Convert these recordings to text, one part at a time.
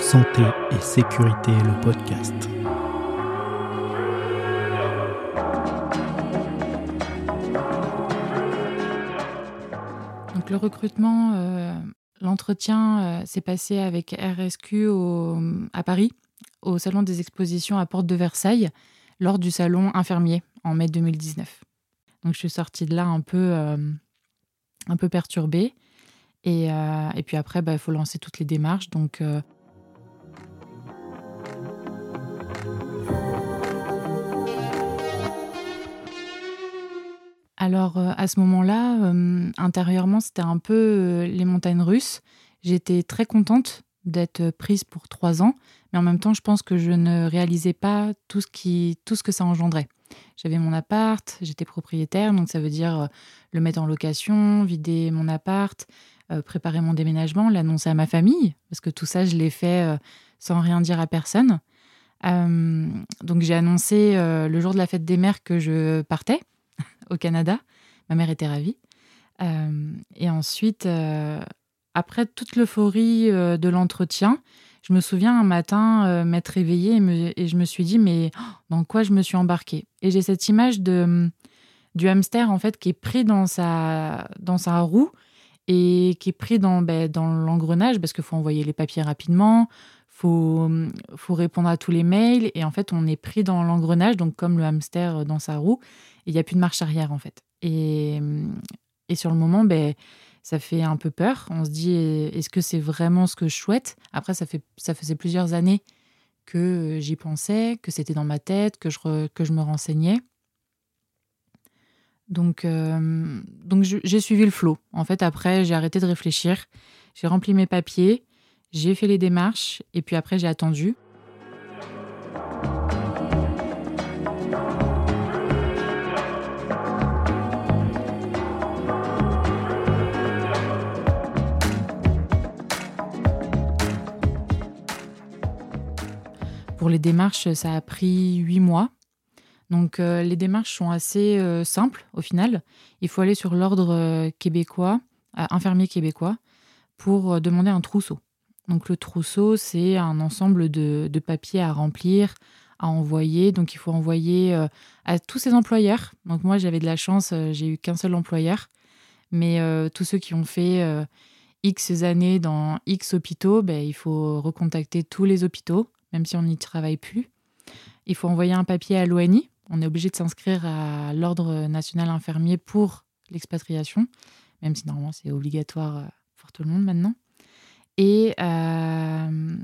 Santé et sécurité, le podcast. Donc le recrutement, euh, l'entretien euh, s'est passé avec RSQ à Paris, au Salon des expositions à Porte de Versailles, lors du salon infirmier en mai 2019. Donc je suis sortie de là un peu, euh, un peu perturbée. Et, et puis après, bah, il faut lancer toutes les démarches. Donc Alors euh, à ce moment-là, euh, intérieurement, c'était un peu euh, les montagnes russes. J'étais très contente d'être prise pour trois ans, mais en même temps, je pense que je ne réalisais pas tout ce que ça engendrait. J'avais mon appart, j'étais propriétaire, donc ça veut dire le mettre en location, vider mon appart, préparer mon déménagement, l'annoncer à ma famille, parce que tout ça, je l'ai fait sans rien dire à personne. donc j'ai annoncé le jour de la fête des mères que je partais au Canada. Ma mère était ravie. Euh, et ensuite, euh, après toute l'euphorie euh, de l'entretien, je me souviens un matin m'être réveillée et, je me suis dit, mais oh, dans quoi je me suis embarquée? Et j'ai cette image de, du hamster, en fait, qui est pris dans sa, dans sa roue et qui est pris dans, ben, dans l'engrenage parce qu'il faut envoyer les papiers rapidement, faut, faut répondre à tous les mails et en fait on est pris dans l'engrenage, donc comme le hamster dans sa roue il n'y a plus de marche arrière en fait. Et, et sur le moment, ben, ça fait un peu peur. On se dit, est-ce que c'est vraiment ce que je souhaite? Après, ça, fait, ça faisait plusieurs années que j'y pensais, que c'était dans ma tête, que je, que je me renseignais. Donc, euh, donc j'ai suivi le flot. En fait, après, j'ai arrêté de réfléchir. J'ai rempli mes papiers, j'ai fait les démarches, et puis après, j'ai attendu. Pour les démarches, ça a pris huit mois. Donc euh, les démarches sont assez euh, simples au final. Il faut aller sur l'ordre euh, québécois, infirmier québécois, pour demander un trousseau. Donc le trousseau, c'est un ensemble de, papiers à remplir, à envoyer. Donc il faut envoyer à tous ses employeurs. Donc moi j'avais de la chance, j'ai eu qu'un seul employeur. Mais tous ceux qui ont fait X années dans X hôpitaux, ben, il faut recontacter tous les hôpitaux même si on n'y travaille plus. Il faut envoyer un papier à l'ONI. On est obligé de s'inscrire à l'Ordre national infirmier pour l'expatriation, même si normalement c'est obligatoire euh, pour tout le monde maintenant. Et, euh,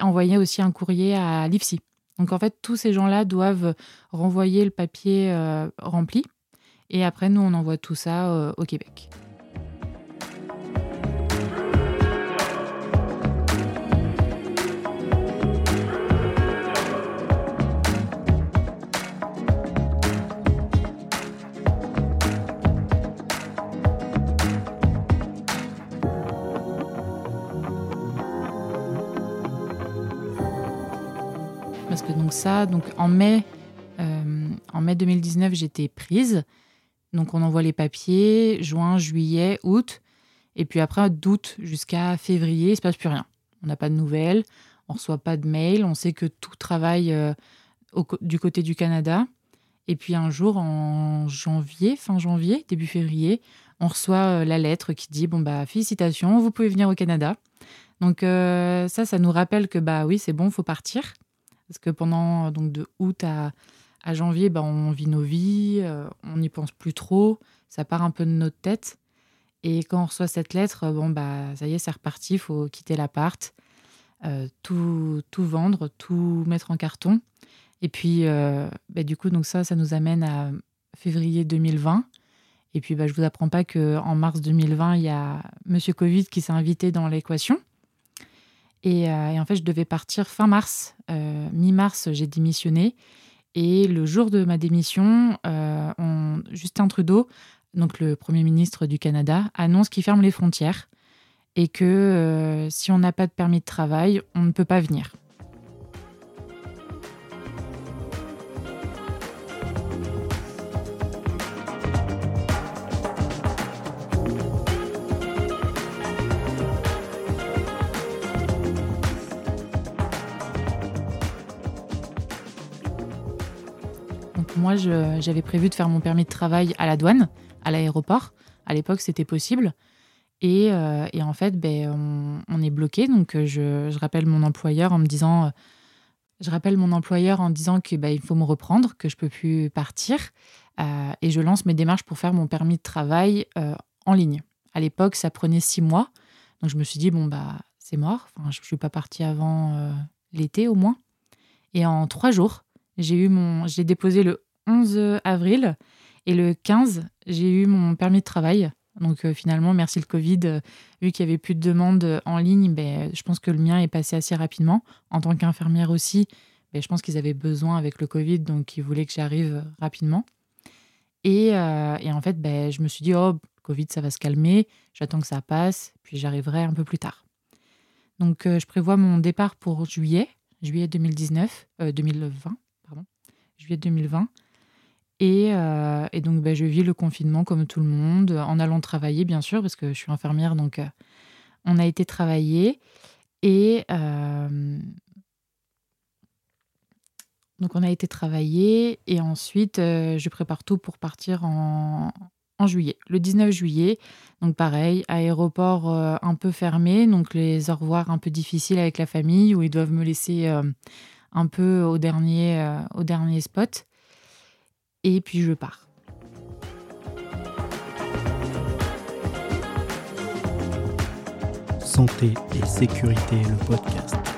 envoyer aussi un courrier à l'IFSI. Donc en fait, tous ces gens-là doivent renvoyer le papier euh, rempli. Et après, nous, on envoie tout ça au Québec. Donc ça, donc en mai, euh, en mai 2019, j'étais prise. Donc on envoie les papiers, juin, juillet, août. Et puis après, d'août jusqu'à février, il ne se passe plus rien. On n'a pas de nouvelles, on ne reçoit pas de mail, on sait que tout travaille euh, du côté du Canada. Et puis un jour, en janvier, fin janvier, début février, on reçoit euh, la lettre qui dit bon bah félicitations, vous pouvez venir au Canada. Donc ça, ça nous rappelle que bah oui, c'est bon, faut partir. Parce que pendant euh, donc de août à, janvier, bah, on vit nos vies, euh, on n'y pense plus trop, ça part un peu de notre tête. Et quand on reçoit cette lettre, euh, bon bah ça y est, c'est reparti, il faut quitter l'appart, tout, tout vendre, tout mettre en carton. Et puis bah, du coup, donc ça, ça nous amène à février 2020. Et puis bah, je vous apprends pas qu'en mars 2020, il y a Monsieur Covid qui s'est invité dans l'équation. Euh, et, en fait, je devais partir fin mars. Euh, mi-mars, j'ai démissionné. Et le jour de ma démission, euh, Justin Trudeau, donc le Premier ministre du Canada, annonce qu'il ferme les frontières et que si on n'a pas de permis de travail, on ne peut pas venir. Moi, j'avais prévu de faire mon permis de travail à la douane, à l'aéroport. À l'époque, c'était possible. Et, euh, en fait, ben, on, est bloqué. Donc, je, rappelle mon employeur en me disant, je en disant que ben, il faut me reprendre, que je peux plus partir. et je lance mes démarches pour faire mon permis de travail en ligne. À l'époque, ça prenait six mois. Donc, je me suis dit, bon, bah, c'est mort. Je ne suis pas partie avant l'été au moins. Et en trois jours, j'ai eu mon, j'ai déposé le 11 avril et le 15, j'ai eu mon permis de travail. Donc euh, finalement, merci le Covid, euh, vu qu'il y avait plus de demandes en ligne, ben, je pense que le mien est passé assez rapidement. En tant qu'infirmière aussi, ben, je pense qu'ils avaient besoin avec le Covid, donc ils voulaient que j'arrive rapidement. Et, euh, en fait, ben, je me suis dit, oh, Covid, ça va se calmer, j'attends que ça passe, puis j'arriverai un peu plus tard. Donc je prévois mon départ pour juillet, juillet 2019, 2020, pardon, juillet 2020. Et, euh, et donc, bah, je vis le confinement comme tout le monde, en allant travailler, bien sûr, parce que je suis infirmière, donc euh, on a été travailler. Et euh, donc, on a été travailler. Et ensuite, je prépare tout pour partir en, en, juillet, le 19 juillet. Donc, pareil, aéroport un peu fermé, donc les au revoir un peu difficiles avec la famille, où ils doivent me laisser un peu au dernier, au dernier spot et puis je pars. Santé et sécurité, le podcast.